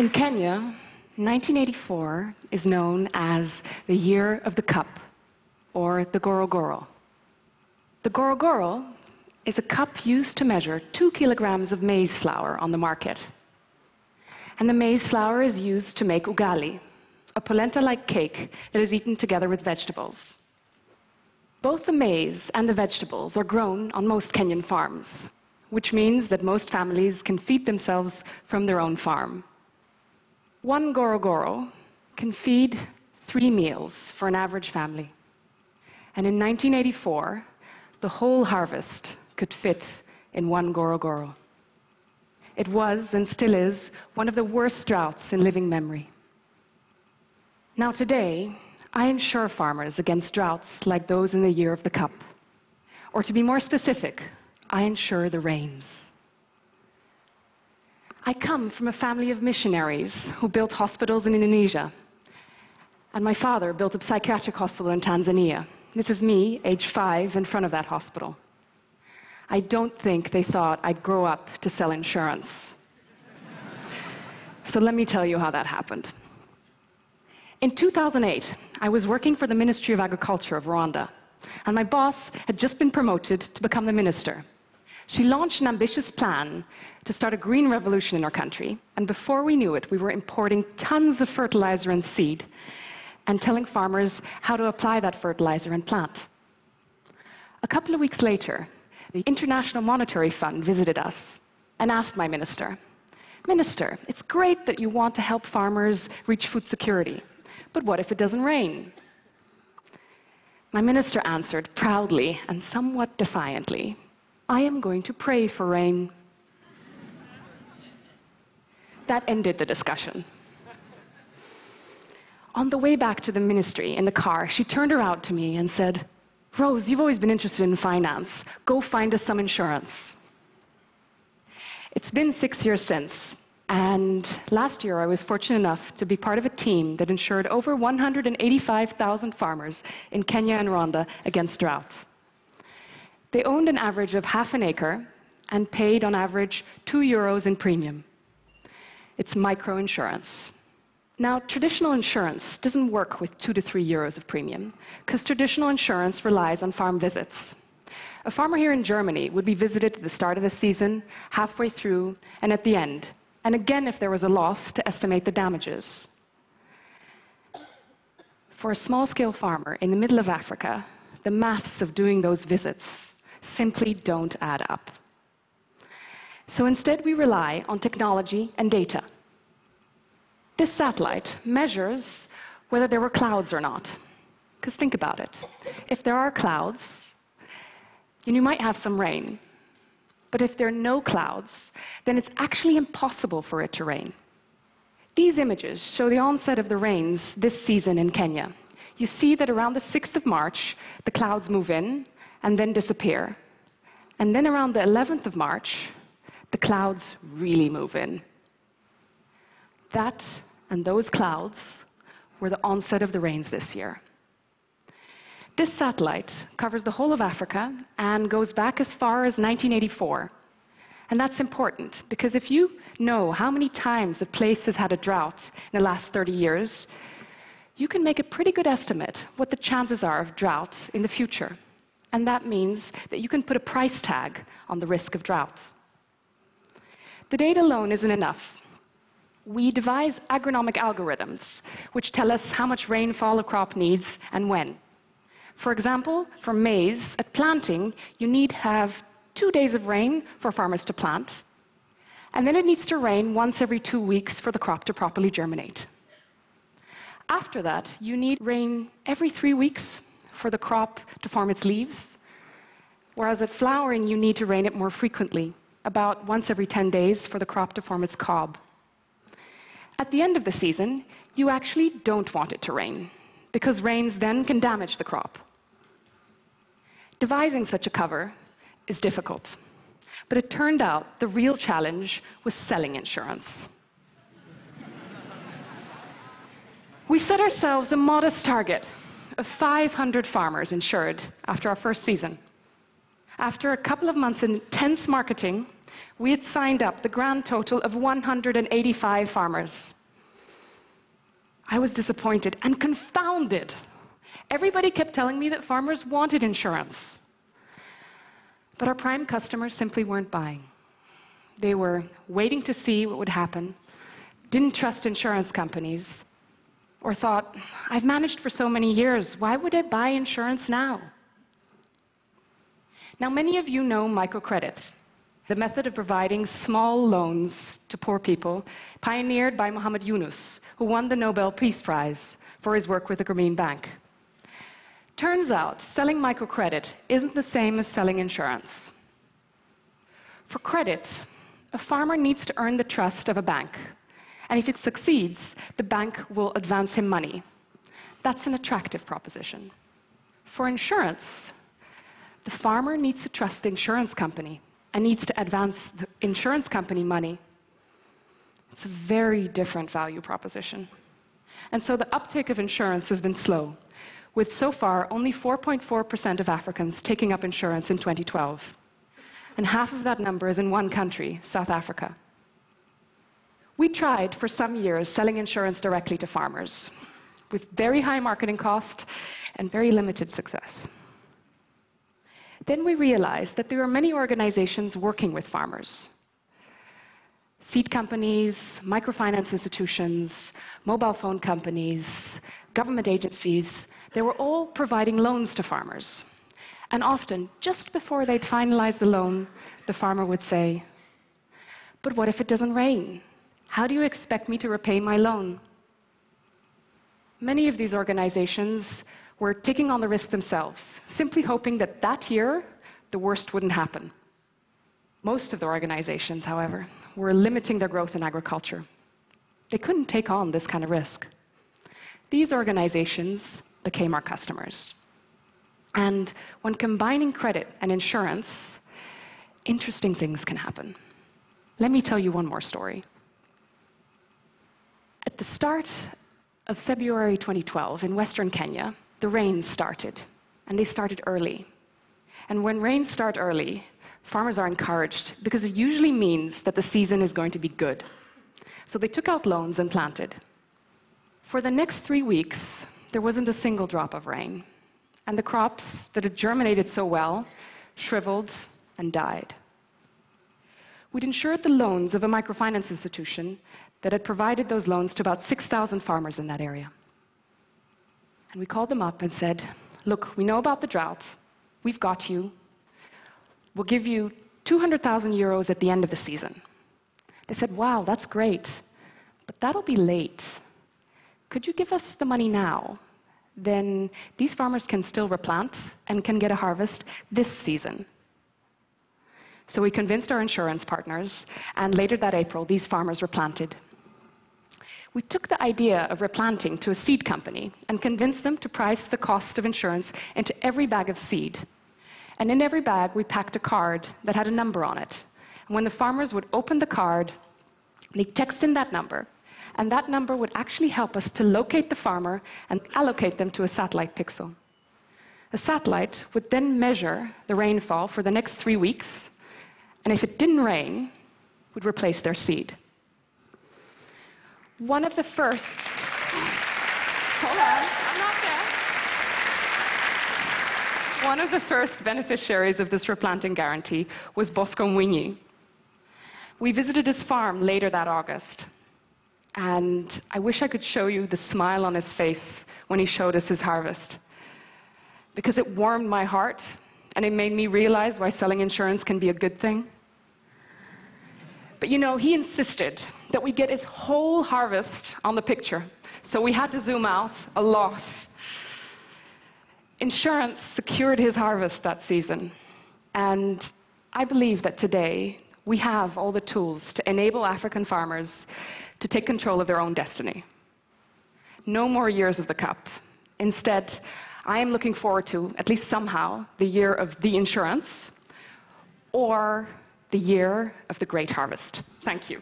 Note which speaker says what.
Speaker 1: In Kenya, 1984 is known as the Year of the Cup, or the Gorogoro. The Gorogoro is a cup used to measure two kilograms of maize flour on the market. And the maize flour is used to make ugali, a polenta like cake that is eaten together with vegetables. Both the maize and the vegetables are grown on most Kenyan farms, which means that most families can feed themselves from their own farm. One gorogoro can feed three meals for an average family. And in 1984, the whole harvest could fit in one gorogoro. It was, and still is, one of the worst droughts in living memory. Now, today, I insure farmers against droughts like those in the year of the cup. Or to be more specific, I insure the rains. I come from a family of missionaries who built hospitals in Indonesia. And my father built a psychiatric hospital in Tanzania. This is me, age five, in front of that hospital. I don't think they thought I'd grow up to sell insurance. so let me tell you how that happened. In 2008, I was working for the Ministry of Agriculture of Rwanda, and my boss had just been promoted to become the minister. She launched an ambitious plan to start a green revolution in our country, and before we knew it, we were importing tons of fertilizer and seed and telling farmers how to apply that fertilizer and plant. A couple of weeks later, the International Monetary Fund visited us and asked my minister, Minister, it's great that you want to help farmers reach food security, but what if it doesn't rain? My minister answered proudly and somewhat defiantly, I am going to pray for rain. That ended the discussion. On the way back to the ministry in the car, she turned around to me and said, Rose, you've always been interested in finance. Go find us some insurance. It's been six years since, and last year I was fortunate enough to be part of a team that insured over 185,000 farmers in Kenya and Rwanda against drought. They owned an average of half an acre and paid on average two euros in premium. It's microinsurance. Now, traditional insurance doesn't work with two to three euros of premium, because traditional insurance relies on farm visits. A farmer here in Germany would be visited at the start of the season, halfway through, and at the end, and again if there was a loss to estimate the damages. For a small scale farmer in the middle of Africa, the maths of doing those visits simply don't add up. So instead, we rely on technology and data. This satellite measures whether there were clouds or not. Because think about it. If there are clouds, then you might have some rain. But if there are no clouds, then it's actually impossible for it to rain. These images show the onset of the rains this season in Kenya. You see that around the 6th of March, the clouds move in and then disappear. And then around the 11th of March, the clouds really move in. That and those clouds were the onset of the rains this year. This satellite covers the whole of Africa and goes back as far as 1984. And that's important because if you know how many times a place has had a drought in the last 30 years, you can make a pretty good estimate what the chances are of drought in the future. And that means that you can put a price tag on the risk of drought. The data alone isn't enough we devise agronomic algorithms which tell us how much rainfall a crop needs and when. For example, for maize, at planting, you need to have two days of rain for farmers to plant, and then it needs to rain once every two weeks for the crop to properly germinate. After that, you need rain every three weeks for the crop to form its leaves, whereas at flowering, you need to rain it more frequently, about once every 10 days for the crop to form its cob. At the end of the season, you actually don't want it to rain, because rains then can damage the crop. Devising such a cover is difficult, but it turned out the real challenge was selling insurance. we set ourselves a modest target of 500 farmers insured after our first season. After a couple of months in intense marketing, we had signed up the grand total of 185 farmers. I was disappointed and confounded. Everybody kept telling me that farmers wanted insurance. But our prime customers simply weren't buying. They were waiting to see what would happen, didn't trust insurance companies, or thought, I've managed for so many years, why would I buy insurance now? Now, many of you know microcredit, the method of providing small loans to poor people, pioneered by Muhammad Yunus, who won the Nobel Peace Prize for his work with the Grameen Bank. Turns out, selling microcredit isn't the same as selling insurance. For credit, a farmer needs to earn the trust of a bank and if it succeeds, the bank will advance him money. That's an attractive proposition. For insurance, the farmer needs to trust the insurance company and needs to advance the insurance company money. It's a very different value proposition. And so the uptake of insurance has been slow, with so far only 4.4% of Africans taking up insurance in 2012. And half of that number is in one country, South Africa. We tried for some years selling insurance directly to farmers with very high marketing cost and very limited success. Then we realized that there are many organizations working with farmers. Seed companies, microfinance institutions, mobile phone companies, government agencies, they were all providing loans to farmers. And often, just before they'd finalize the loan, the farmer would say, But what if it doesn't rain? How do you expect me to repay my loan? Many of these organizations were taking on the risk themselves, simply hoping that that year the worst wouldn't happen. Most of the organizations, however, were limiting their growth in agriculture. They couldn't take on this kind of risk. These organizations became our customers. And when combining credit and insurance, interesting things can happen. Let me tell you one more story. At the start of February 2012 in Western Kenya, the rains started, and they started early. And when rains start early, farmers are encouraged because it usually means that the season is going to be good. So they took out loans and planted. For the next three weeks, there wasn't a single drop of rain, and the crops that had germinated so well shriveled and died. We'd insured the loans of a microfinance institution that had provided those loans to about 6,000 farmers in that area. And we called them up and said, Look, we know about the drought. We've got you. We'll give you 200,000 euros at the end of the season. They said, Wow, that's great, but that'll be late. Could you give us the money now? Then these farmers can still replant and can get a harvest this season. So we convinced our insurance partners, and later that April, these farmers replanted we took the idea of replanting to a seed company and convinced them to price the cost of insurance into every bag of seed. And in every bag, we packed a card that had a number on it. And when the farmers would open the card, they'd text in that number, and that number would actually help us to locate the farmer and allocate them to a satellite pixel. The satellite would then measure the rainfall for the next three weeks, and if it didn't rain, would replace their seed. One of the first. Hold on, I'm not there. One of the first beneficiaries of this replanting guarantee was Bosco Mwinyi. We visited his farm later that August, and I wish I could show you the smile on his face when he showed us his harvest. Because it warmed my heart and it made me realize why selling insurance can be a good thing. But you know, he insisted that we get his whole harvest on the picture. So we had to zoom out a lot. Insurance secured his harvest that season. And I believe that today we have all the tools to enable African farmers to take control of their own destiny. No more years of the cup. Instead, I am looking forward to, at least somehow, the year of the insurance or the year of the great harvest. Thank you.